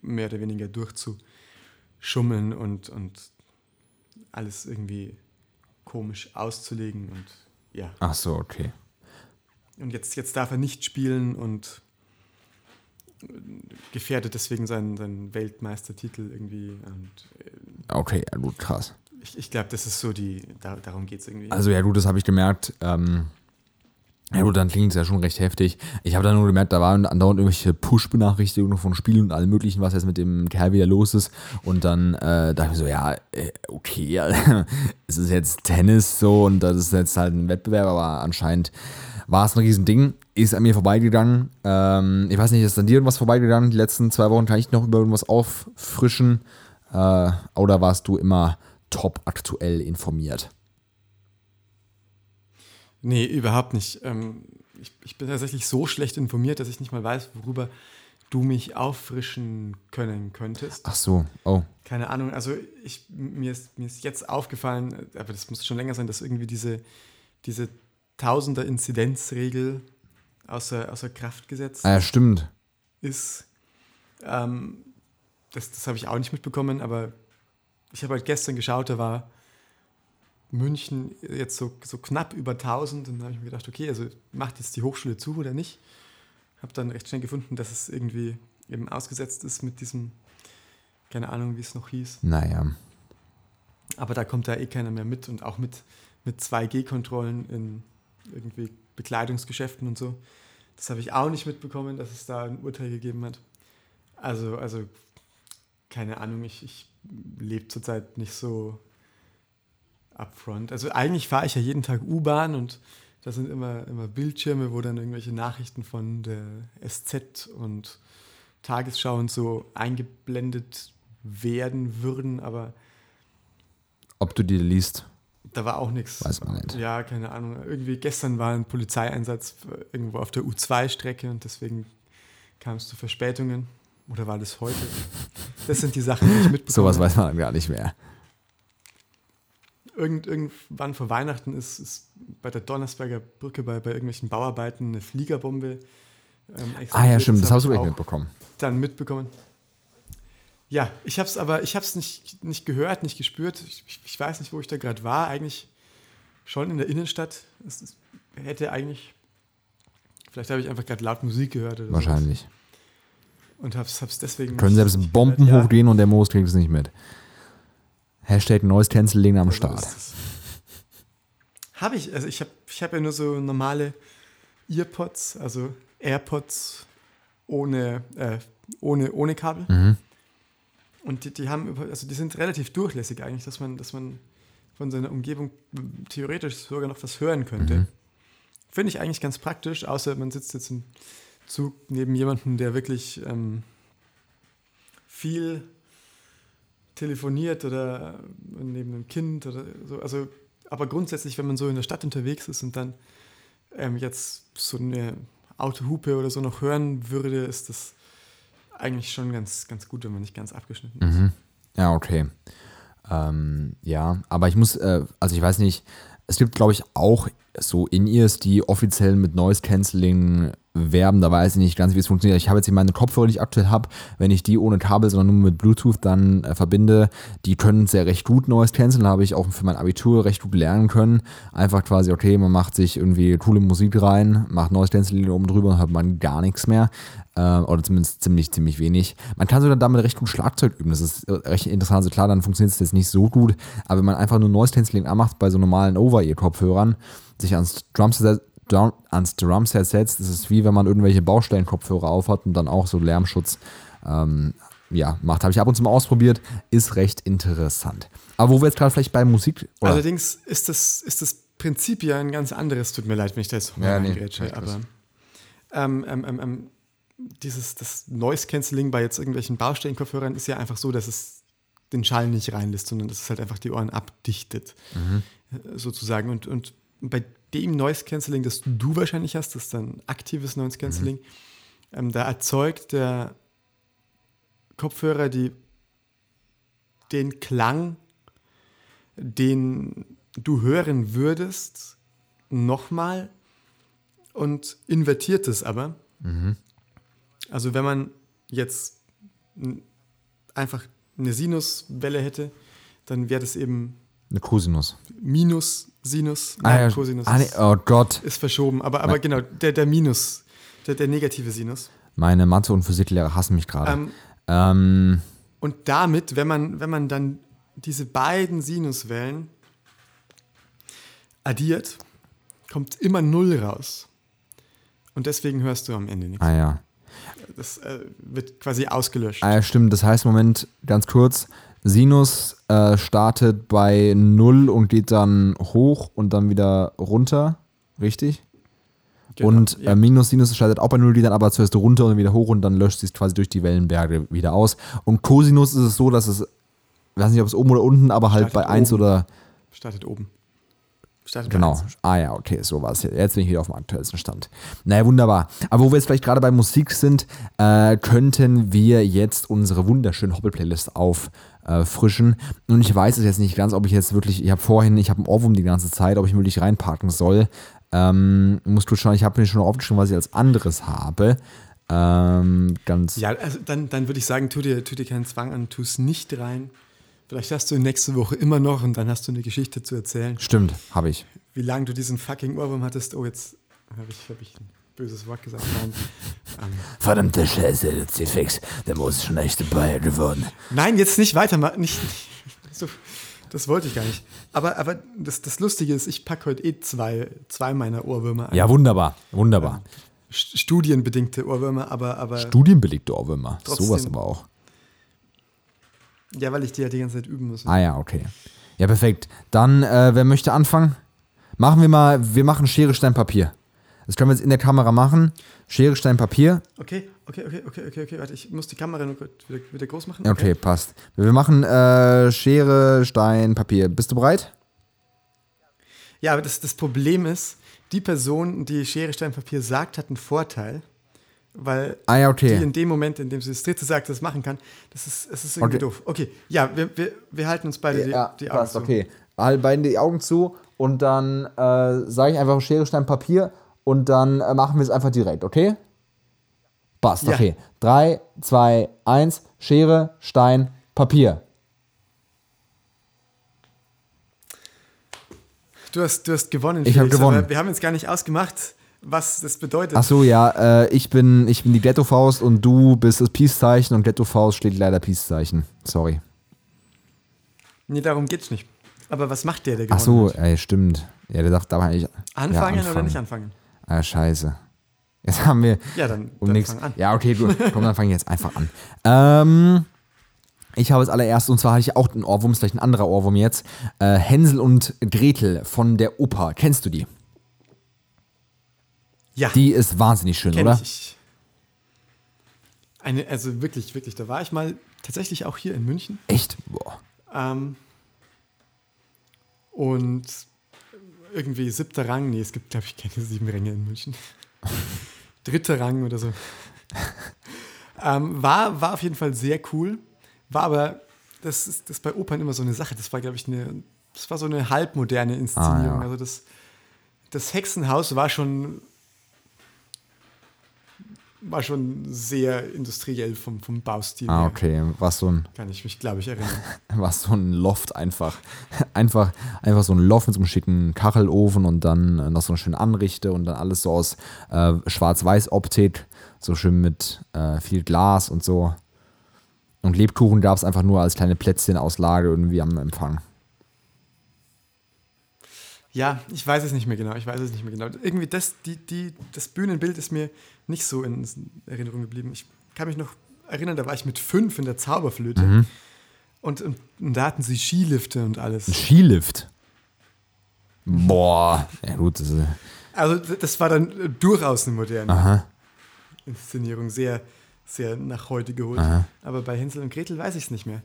mehr oder weniger durchzuschummeln und, und alles irgendwie komisch auszulegen und ja. Ach so, okay. Und jetzt, jetzt darf er nicht spielen und äh, gefährdet deswegen seinen, seinen Weltmeistertitel irgendwie. Und äh, Okay, gut, krass. Ich, ich glaube, das ist so die, da, darum geht es irgendwie. Also ja gut, das habe ich gemerkt. Ähm, ja gut, dann klingt es ja schon recht heftig. Ich habe dann nur gemerkt, da waren andauernd irgendwelche Push-Benachrichtigungen von Spielen und allem möglichen, was jetzt mit dem Kerl wieder los ist. Und dann äh, dachte ich mir so, ja, äh, okay, es ist jetzt Tennis so und das ist jetzt halt ein Wettbewerb, aber anscheinend war es ein Riesending. Ist an mir vorbeigegangen. Ähm, ich weiß nicht, ist an dir irgendwas vorbeigegangen? Die letzten zwei Wochen kann ich noch über irgendwas auffrischen? Äh, oder warst du immer top aktuell informiert? nee, überhaupt nicht. Ähm, ich, ich bin tatsächlich so schlecht informiert, dass ich nicht mal weiß, worüber du mich auffrischen können könntest. Ach so, oh. Keine Ahnung, also ich, mir, ist, mir ist jetzt aufgefallen, aber das muss schon länger sein, dass irgendwie diese, diese Tausender-Inzidenzregel außer, außer Kraft gesetzt Ah ja, stimmt. ist. Ähm, das das habe ich auch nicht mitbekommen, aber ich habe halt gestern geschaut, da war München jetzt so, so knapp über 1000 und dann habe ich mir gedacht, okay, also macht jetzt die Hochschule zu oder nicht? Habe dann recht schnell gefunden, dass es irgendwie eben ausgesetzt ist mit diesem, keine Ahnung, wie es noch hieß. Naja. Aber da kommt da eh keiner mehr mit und auch mit, mit 2G-Kontrollen in irgendwie Bekleidungsgeschäften und so. Das habe ich auch nicht mitbekommen, dass es da ein Urteil gegeben hat. Also, also keine Ahnung, ich, ich lebe zurzeit nicht so upfront. Also eigentlich fahre ich ja jeden Tag U-Bahn und da sind immer, immer Bildschirme, wo dann irgendwelche Nachrichten von der SZ und Tagesschau und so eingeblendet werden würden, aber Ob du die liest, da war auch nichts. weiß man nicht. Ja, keine Ahnung. Irgendwie gestern war ein Polizeieinsatz irgendwo auf der U2-Strecke und deswegen kam es zu Verspätungen. Oder war das heute? Das sind die Sachen, die ich mitbekomme. Sowas weiß man dann gar nicht mehr. Irgend, irgendwann vor Weihnachten ist, ist bei der Donnersberger Brücke bei, bei irgendwelchen Bauarbeiten eine Fliegerbombe. Ähm, Ah ja, stimmt, das hab hast du ich gleich auch mitbekommen. dann mitbekommen. Ja, ich habe es aber, ich habe es nicht, nicht gehört, nicht gespürt. Ich, ich, weiß nicht, wo ich da gerade war. Eigentlich schon in der Innenstadt. Es, es hätte eigentlich, vielleicht habe ich einfach gerade laut Musik gehört oder Wahrscheinlich. sowas und habe es deswegen. Können selbst Bomben. Ja, hochgehen und der Moos kriegt es nicht mit. Hashtag Noise Canceling am Start. es. Habe ich, also ich habe ich hab ja nur so normale Earpods, also AirPods ohne, äh, ohne, ohne Kabel. Mhm. Und die, die haben, also die sind relativ durchlässig eigentlich, dass man, dass man von seiner Umgebung theoretisch sogar noch was hören könnte. Mhm. Finde ich eigentlich ganz praktisch, außer man sitzt jetzt im Zug neben jemandem, der wirklich ähm, viel telefoniert oder neben einem Kind oder so. Also, aber grundsätzlich, wenn man so in der Stadt unterwegs ist und dann ähm, jetzt so eine Autohupe oder so noch hören würde, ist das eigentlich schon ganz, ganz gut, wenn man nicht ganz abgeschnitten ist. Mhm. Ja, okay. Ähm, ja, aber ich muss, äh, also ich weiß nicht, es gibt, glaube ich, auch so In-Ears, die offiziell mit Noise Cancelling werben, da weiß ich nicht ganz, wie es funktioniert. Ich habe jetzt hier meine Kopfhörer, die ich aktuell habe, wenn ich die ohne Kabel, sondern nur mit Bluetooth dann äh, verbinde, die können sehr recht gut Noise Canceln, habe ich auch für mein Abitur recht gut lernen können. Einfach quasi, okay, man macht sich irgendwie coole Musik rein, macht Noise Cancelling oben drüber und hat man gar nichts mehr. Äh, oder zumindest ziemlich, ziemlich wenig. Man kann sogar damit recht gut Schlagzeug üben. Das ist recht interessant. Also klar, dann funktioniert es jetzt nicht so gut, aber wenn man einfach nur Noise Cancelling anmacht bei so normalen Over-Ear-Kopfhörern, sich ans Drumset, Drum, ans Drumset setzt, ist es wie wenn man irgendwelche Baustellenkopfhörer aufhat und dann auch so Lärmschutz ähm, ja, macht. Habe ich ab und zu mal ausprobiert, ist recht interessant. Aber wo wir jetzt gerade vielleicht bei Musik. Oder? Allerdings ist das, ist das Prinzip ja ein ganz anderes. Tut mir leid, wenn ich da jetzt ja, nee, aber ähm, ähm, ähm, ähm, dieses das Noise Cancelling bei jetzt irgendwelchen Baustellenkopfhörern ist ja einfach so, dass es den Schall nicht reinlässt, sondern dass es halt einfach die Ohren abdichtet, mhm. sozusagen. Und, und bei dem Noise Cancelling, das du wahrscheinlich hast, das ist dann aktives Noise Cancelling, mhm. ähm, da erzeugt der Kopfhörer die, den Klang, den du hören würdest, nochmal und invertiert es aber. Mhm. Also wenn man jetzt einfach eine Sinuswelle hätte, dann wäre das eben eine Cosinus. Minus Sinus. Ah, ja. Cosinus ah, nee. Oh Gott. Ist verschoben. Aber, aber genau, der, der Minus, der, der negative Sinus. Meine Mathe- und Physiklehrer hassen mich gerade. Ähm, ähm. Und damit, wenn man, wenn man dann diese beiden Sinuswellen addiert, kommt immer Null raus. Und deswegen hörst du am Ende nichts. Ah ja. Das äh, wird quasi ausgelöscht. Ah ja, stimmt. Das heißt, Moment, ganz kurz, Sinus äh, startet bei 0 und geht dann hoch und dann wieder runter, richtig? Genau, und ja. äh, Minus Sinus startet auch bei 0, geht dann aber zuerst runter und wieder hoch und dann löscht sich quasi durch die Wellenberge wieder aus. Und Cosinus ist es so, dass es, ich weiß nicht, ob es oben oder unten, aber halt startet bei 1 oder. Startet oben. Startet genau. Ah ja, okay, so war es. Jetzt bin ich wieder auf dem aktuellsten Stand. Naja, wunderbar. Aber wo wir jetzt vielleicht gerade bei Musik sind, äh, könnten wir jetzt unsere wunderschöne Hobbit-Playlist auf äh, frischen. Und ich weiß es jetzt nicht ganz, ob ich jetzt wirklich, ich habe vorhin, ich habe einen Ohrwurm die ganze Zeit, ob ich wirklich reinparken soll. Ähm, musst du schauen, ich habe mir schon aufgeschrieben, was ich als anderes habe. Ähm, ganz. Ja, also dann, dann würde ich sagen, tu dir, tu dir keinen Zwang an, tu es nicht rein. Vielleicht hast du nächste Woche immer noch und dann hast du eine Geschichte zu erzählen. Stimmt, habe ich. Wie lange du diesen fucking Ohrwurm hattest. Oh, jetzt habe ich, hab ich böses Wort gesagt. Nein. Ähm. Verdammte Scheiße, der C-Fix, der muss schon echt dabei geworden. Nein, jetzt nicht weitermachen. Nicht, nicht, so, das wollte ich gar nicht. Aber, aber das, das Lustige ist, ich packe heute eh zwei, zwei meiner Ohrwürmer ein. Ja, wunderbar, wunderbar. Ähm, studienbedingte Ohrwürmer, aber. aber Studienbedingte Ohrwürmer, sowas aber auch. Ja, weil ich die ja die ganze Zeit üben muss. Ah ja, okay. Ja, perfekt. Dann, äh, wer möchte anfangen? Machen wir mal, wir machen Schere, Stein, Papier. Das können wir jetzt in der Kamera machen. Schere, Stein, Papier. Okay, okay, okay, okay, okay, okay. Warte, ich muss die Kamera nur wieder, wieder groß machen. Okay, okay passt. Wir machen äh, Schere, Stein, Papier. Bist du bereit? Ja, aber das, das Problem ist, die Person, die Schere, Stein, Papier sagt, hat einen Vorteil. Weil ah, ja, okay. die in dem Moment, in dem sie das dritte sagt, das machen kann, das ist, das ist irgendwie okay. doof. Okay, ja, wir, wir, wir halten uns beide ja, die, die Augen passt, zu. Okay, halt beide die Augen zu und dann äh, sage ich einfach Schere, Stein, Papier und dann äh, machen wir es einfach direkt, okay? Passt, ja. okay. 3, 2, 1, Schere, Stein, Papier. Du hast, du hast gewonnen. Ich habe gewonnen. wir haben jetzt gar nicht ausgemacht, was das bedeutet. Ach so, ja. Äh, ich, bin, ich bin die Ghetto-Faust und du bist das Peace-Zeichen und Ghetto-Faust steht leider Peace-Zeichen. Sorry. Nee, darum geht's nicht. Aber was macht der, der gewonnen Ach so, ey, stimmt. Ja, der darf da eigentlich. Anfangen, ja, anfangen oder nicht anfangen? Ah, scheiße. Jetzt haben wir. Ja, dann, um dann fang an. Ja, okay, gut. Komm, dann fange ich jetzt einfach an. Ähm, ich habe als allererstes, und zwar hatte ich auch einen Ohrwurm, ist vielleicht ein anderer Ohrwurm jetzt. Äh, Hänsel und Gretel von der Oper. Kennst du die? Ja. Die ist wahnsinnig schön, Kenn oder? Ich. Eine, also wirklich, wirklich. Da war ich mal tatsächlich auch hier in München. Echt? Boah. Ähm, und irgendwie siebter Rang. Nee, es gibt, glaube ich, keine sieben Ränge in München. Dritter Rang oder so. ähm, war, war auf jeden Fall sehr cool. War aber, das ist das bei Opern immer so eine Sache. Das war, glaube ich, eine, das war so eine halbmoderne Inszenierung. Ah, ja. Also das, das Hexenhaus war schon war schon sehr industriell vom, vom Baustil Ah, okay. Was so ein, Kann ich mich, glaube ich, erinnern. was so ein Loft einfach. Einfach, einfach so ein Loft mit so einem schicken Kachelofen und dann äh, noch so eine schöne Anrichte und dann alles so aus äh, Schwarz-Weiß-Optik. So schön mit äh, viel Glas und so. Und Lebkuchen gab es einfach nur als kleine Plätzchen aus Lage irgendwie am Empfang. Ja, ich weiß es nicht mehr genau. Ich weiß es nicht mehr genau. Irgendwie das, die, die, das Bühnenbild ist mir nicht so in Erinnerung geblieben. Ich kann mich noch erinnern, da war ich mit fünf in der Zauberflöte. Mhm. Und, und, da hatten sie Skilifte und Ein alles. Skilift. Boah. Ja gut, das ist, Also das war dann durchaus eine moderne aha, Inszenierung. Sehr, sehr nach heute geholt. Aha. Aber bei Hänsel und Gretel weiß ich es nicht mehr.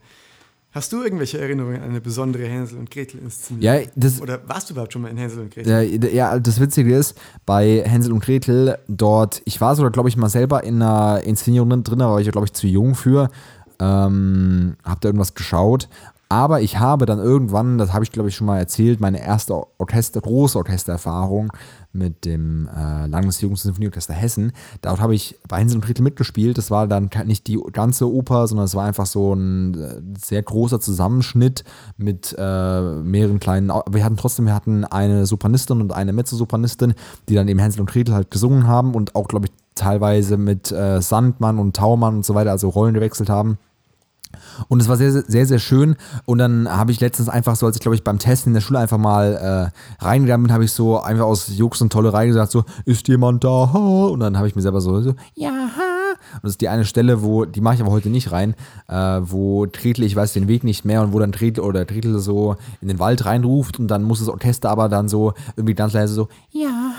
Hast du irgendwelche Erinnerungen an eine besondere Hänsel und Gretel Inszenierung? Ja, das, Oder warst du überhaupt schon mal in Hänsel und Gretel? Ja, ja, das Witzige ist, bei Hänsel und Gretel dort, ich war sogar, glaube ich, mal selber in einer Inszenierung drin, aber war ich, glaube ich, zu jung für. Ähm, hab da irgendwas geschaut. Aber ich habe dann irgendwann, das habe ich, glaube ich, schon mal erzählt, meine erste Orchester, große Orchestererfahrung mit dem äh, Landesjugendsinfonieorchester Hessen. Dort habe ich bei Hänsel und Gretel mitgespielt. Das war dann nicht die ganze Oper, sondern es war einfach so ein äh, sehr großer Zusammenschnitt mit äh, mehreren kleinen. Au- Wir hatten trotzdem, wir hatten eine Sopranistin und eine Mezzosopranistin, die dann eben Hänsel und Gretel halt gesungen haben und auch, glaube ich, teilweise mit äh, Sandmann und Taumann und so weiter, also Rollen gewechselt haben. Und es war sehr, sehr, sehr, schön. Und dann habe ich letztens einfach so, als ich glaube ich beim Testen in der Schule einfach mal äh, reingegangen bin, habe ich so einfach aus Jux und Tollerei gesagt, so, ist jemand da? Und dann habe ich mir selber so, so ja. Und das ist die eine Stelle, wo, die mache ich aber heute nicht rein, äh, wo Tretel, ich weiß den Weg nicht mehr und wo dann Tretel oder Tretel so in den Wald reinruft und dann muss das Orchester aber dann so irgendwie ganz leise so, ja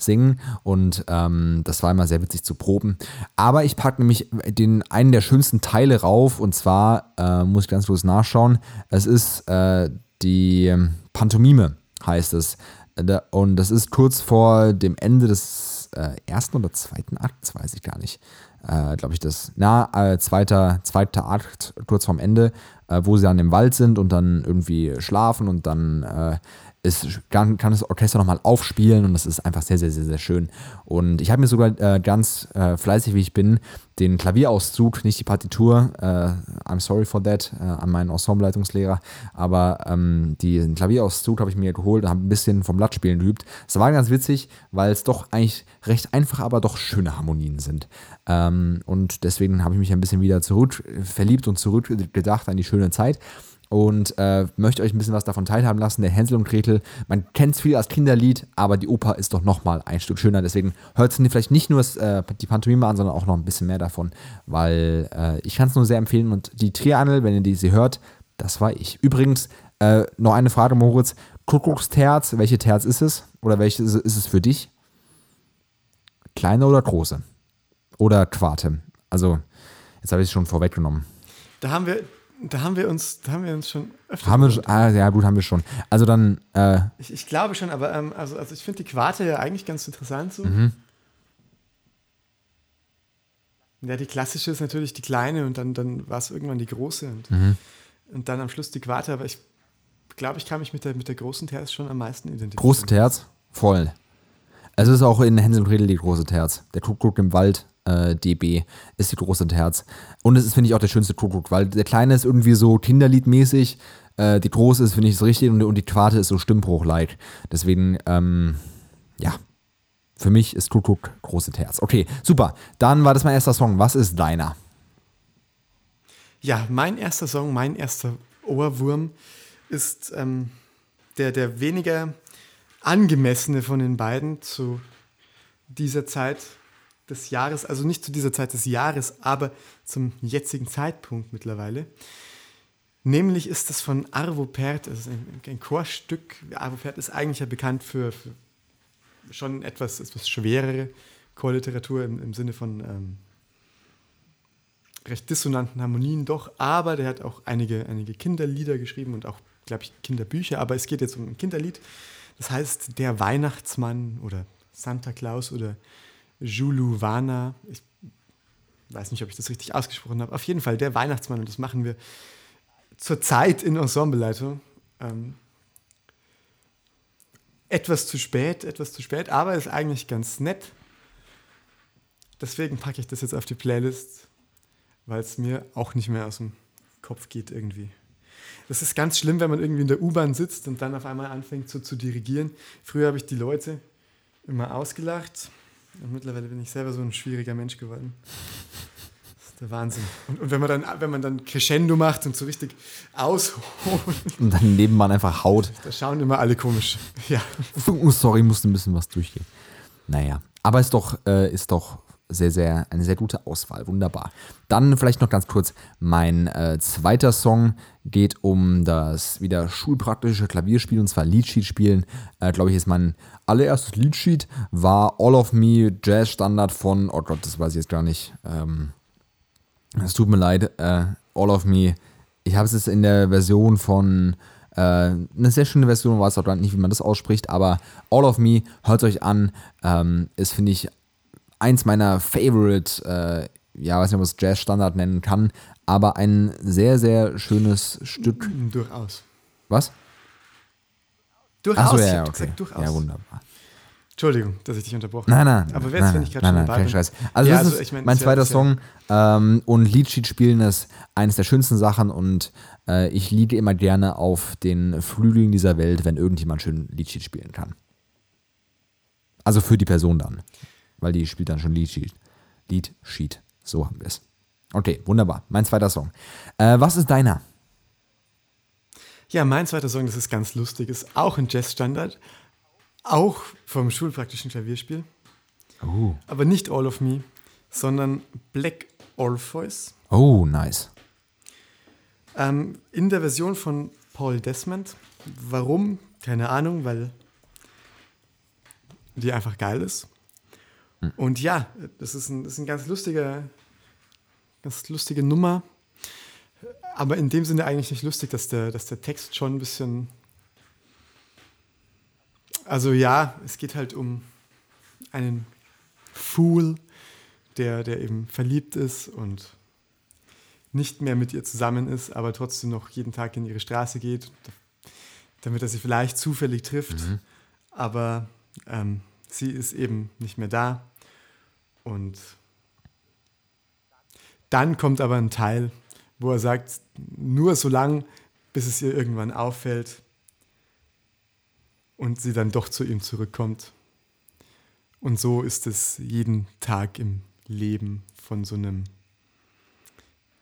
singen und ähm, das war immer sehr witzig zu proben. Aber ich packe nämlich den einen der schönsten Teile rauf und zwar äh, muss ich ganz kurz nachschauen. Es ist äh, die ähm, Pantomime heißt es Äh, und das ist kurz vor dem Ende des äh, ersten oder zweiten Akts, weiß ich gar nicht. Äh, Glaube ich das. Na, äh, zweiter, zweiter Akt kurz vorm Ende, äh, wo sie dann im Wald sind und dann irgendwie schlafen und dann ist, kann, kann das Orchester nochmal aufspielen und das ist einfach sehr, sehr, sehr, sehr schön. Und ich habe mir sogar äh, ganz äh, fleißig, wie ich bin, den Klavierauszug, nicht die Partitur, äh, I'm sorry for that, äh, an meinen Ensembleleitungslehrer, aber ähm, den Klavierauszug habe ich mir geholt und habe ein bisschen vom Blattspielen geübt. Es war ganz witzig, weil es doch eigentlich recht einfach, aber doch schöne Harmonien sind. Ähm, und deswegen habe ich mich ein bisschen wieder zurück verliebt und zurückgedacht an die schöne Zeit und äh, möchte euch ein bisschen was davon teilhaben lassen. Der Hänsel und Gretel, man kennt es viel als Kinderlied, aber die Oper ist doch nochmal ein Stück schöner. Deswegen hört es vielleicht nicht nur das, äh, die Pantomime an, sondern auch noch ein bisschen mehr davon, weil äh, ich kann es nur sehr empfehlen. Und die Triangel, wenn ihr die sie hört, das war ich. Übrigens, äh, noch eine Frage, Moritz. Kuckucksterz, welche Terz ist es? Oder welches ist es für dich? Kleine oder große? Oder Quarte? Also, jetzt habe ich es schon vorweggenommen. Da haben wir, da haben wir uns, da haben wir uns schon öfter. Haben wir schon, ah, ja gut, haben wir schon. Also dann, äh, Ich, ich glaube schon, aber ähm, also, also ich finde die Quarte ja eigentlich ganz interessant so. Mhm. Ja, die klassische ist natürlich die kleine und dann, dann war es irgendwann die große und, Mhm. und dann am Schluss die Quarte, aber ich glaube, ich kann mich mit der, mit der großen Terz schon am meisten identifizieren. große Terz, voll. Es ist auch in Hänsel und Gretel die große Terz. Der Kuckuck im Wald, äh, DB, ist die große Terz. Und es ist, finde ich, auch der schönste Kuckuck, weil der kleine ist irgendwie so kinderliedmäßig, äh, die große ist, finde ich, so richtig und, und die Quarte ist so Stimmbruch-like. Deswegen, ähm, ja, für mich ist Kuckuck große Terz. Okay, super. Dann war das mein erster Song. Was ist deiner? Ja, mein erster Song, mein erster Ohrwurm ist ähm, der, der weniger angemessene von den beiden zu dieser Zeit des Jahres, also nicht zu dieser Zeit des Jahres, aber zum jetzigen Zeitpunkt mittlerweile. Nämlich ist das von Arvo Pärt, ist ein, ein Chorstück. Arvo Pärt ist eigentlich ja bekannt für, für schon etwas, etwas schwerere Chorliteratur im, im Sinne von ähm, recht dissonanten Harmonien doch, aber der hat auch einige, einige Kinderlieder geschrieben und auch, glaube ich, Kinderbücher, aber es geht jetzt um ein Kinderlied. Das heißt Der Weihnachtsmann oder Santa Claus oder Juluwana. Ich weiß nicht, ob ich das richtig ausgesprochen habe. Auf jeden Fall Der Weihnachtsmann und das machen wir zurzeit in Ensembleleitung. Ähm, etwas zu spät, etwas zu spät, aber ist eigentlich ganz nett. deswegen packe ich das jetzt auf die Playlist, weil es mir auch nicht mehr aus dem Kopf geht irgendwie. Das ist ganz schlimm, wenn man irgendwie in der U-Bahn sitzt und dann auf einmal anfängt so zu dirigieren. Früher habe ich die Leute immer ausgelacht und mittlerweile bin ich selber so ein schwieriger Mensch geworden. Das ist der Wahnsinn. Und, und wenn, man dann, wenn man dann Crescendo macht und so richtig ausholt, Und dann neben man einfach haut. da schauen immer alle komisch. Ja. Oh, sorry, musste ein bisschen was durchgehen. Naja, aber ist doch, äh, ist doch sehr, sehr, eine sehr gute Auswahl. Wunderbar. Dann vielleicht noch ganz kurz, mein äh, zweiter Song geht um das wieder schulpraktische Klavierspiel und zwar Leadsheet spielen. Äh, Glaube ich, ist mein allererstes Leadsheet, war All of Me Jazz Standard von, oh Gott, das weiß ich jetzt gar nicht. Ähm, es tut mir leid, äh, All of Me. Ich habe es jetzt in der Version von, äh, eine sehr schöne Version, weiß auch gar nicht, wie man das ausspricht, aber All of Me, hört euch an, ähm, ist, finde ich, eins meiner Favorite, äh, ja, weiß nicht, ob man es Jazz-Standard nennen kann, aber ein sehr, sehr schönes Stück. Durchaus. Was? Durchaus. Achso, ich ja, okay. gesagt, durchaus. Ja, wunderbar. Entschuldigung, dass ich dich unterbrochen Nein, habe. nein. Aber nein, jetzt, wenn ich gerade nein, schon nein, bin. Scheiß. Also, Ja, das also ist ich mein, mein ist zweiter ist ja- Song. Ähm, und Liedsheet spielen ist eines der schönsten Sachen und äh, ich liege immer gerne auf den Flügeln dieser Welt, wenn irgendjemand schön Liedsheet spielen kann. Also für die Person dann. Weil die spielt dann schon Liedsheet. Liedsheet. So haben wir es. Okay, wunderbar. Mein zweiter Song. Äh, was ist deiner? Ja, mein zweiter Song, das ist ganz lustig, ist auch ein Jazzstandard, auch vom schulpraktischen Klavierspiel, Oh. aber nicht All of Me, sondern Black Orpheus. Oh, nice. Ähm, in der Version von Paul Desmond. Warum? Keine Ahnung, weil die einfach geil ist. Und ja, das ist ein, das ist ein ganz lustiger, ganz lustige Nummer. Aber in dem Sinne eigentlich nicht lustig, dass der, dass der Text schon ein bisschen. Also ja, es geht halt um einen Fool, der, der eben verliebt ist und nicht mehr mit ihr zusammen ist, aber trotzdem noch jeden Tag in ihre Straße geht, damit er sie vielleicht zufällig trifft. Aber ähm, sie ist eben nicht mehr da. Und dann kommt aber ein Teil, wo er sagt, nur so lang, bis es ihr irgendwann auffällt und sie dann doch zu ihm zurückkommt. Und so ist es jeden Tag im Leben von so einem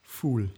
Fool.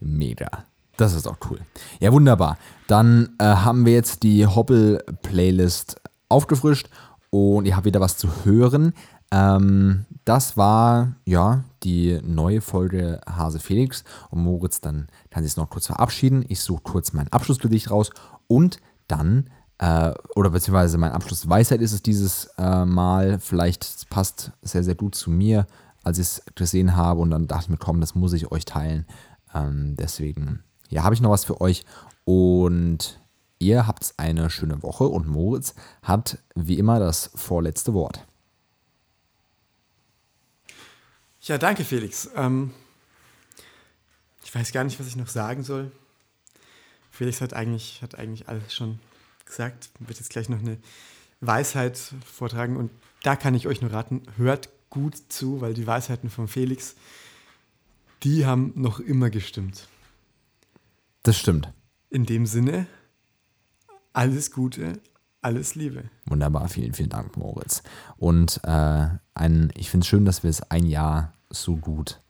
Mega. Das ist auch cool. Ja, wunderbar. Dann äh, haben wir jetzt die Hoppel-Playlist aufgefrischt und ihr habt wieder was zu hören. Ähm, das war ja die neue Folge Hase Felix und Moritz, dann kann sich noch kurz verabschieden. Ich suche kurz mein Abschlussgedicht raus und dann, äh, oder beziehungsweise mein Abschlussweisheit ist es dieses äh, Mal. Vielleicht passt sehr, sehr gut zu mir, als ich es gesehen habe und dann dachte ich mir, komm, das muss ich euch teilen. Ähm, deswegen, ja, habe ich noch was für euch und ihr habt eine schöne Woche und Moritz hat wie immer das vorletzte Wort. Ja, danke, Felix. Ähm, ich weiß gar nicht, was ich noch sagen soll. Felix hat eigentlich, hat eigentlich alles schon gesagt. Wird jetzt gleich noch eine Weisheit vortragen und da kann ich euch nur raten, hört gut zu, weil die Weisheiten von Felix, die haben noch immer gestimmt. Das stimmt. In dem Sinne, alles Gute, alles Liebe. Wunderbar, vielen, vielen Dank, Moritz. Und äh, ein, ich finde es schön, dass wir es ein Jahr so gut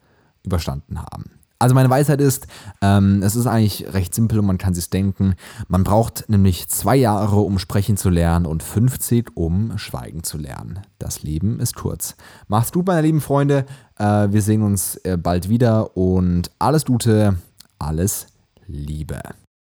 überstanden haben. Also meine Weisheit ist, ähm, es ist eigentlich recht simpel und man kann sich denken. Man braucht nämlich zwei Jahre, um sprechen zu lernen und 50, um schweigen zu lernen. Das Leben ist kurz. Macht's gut, meine lieben Freunde. Äh, wir sehen uns äh, bald wieder und alles Gute, alles Liebe.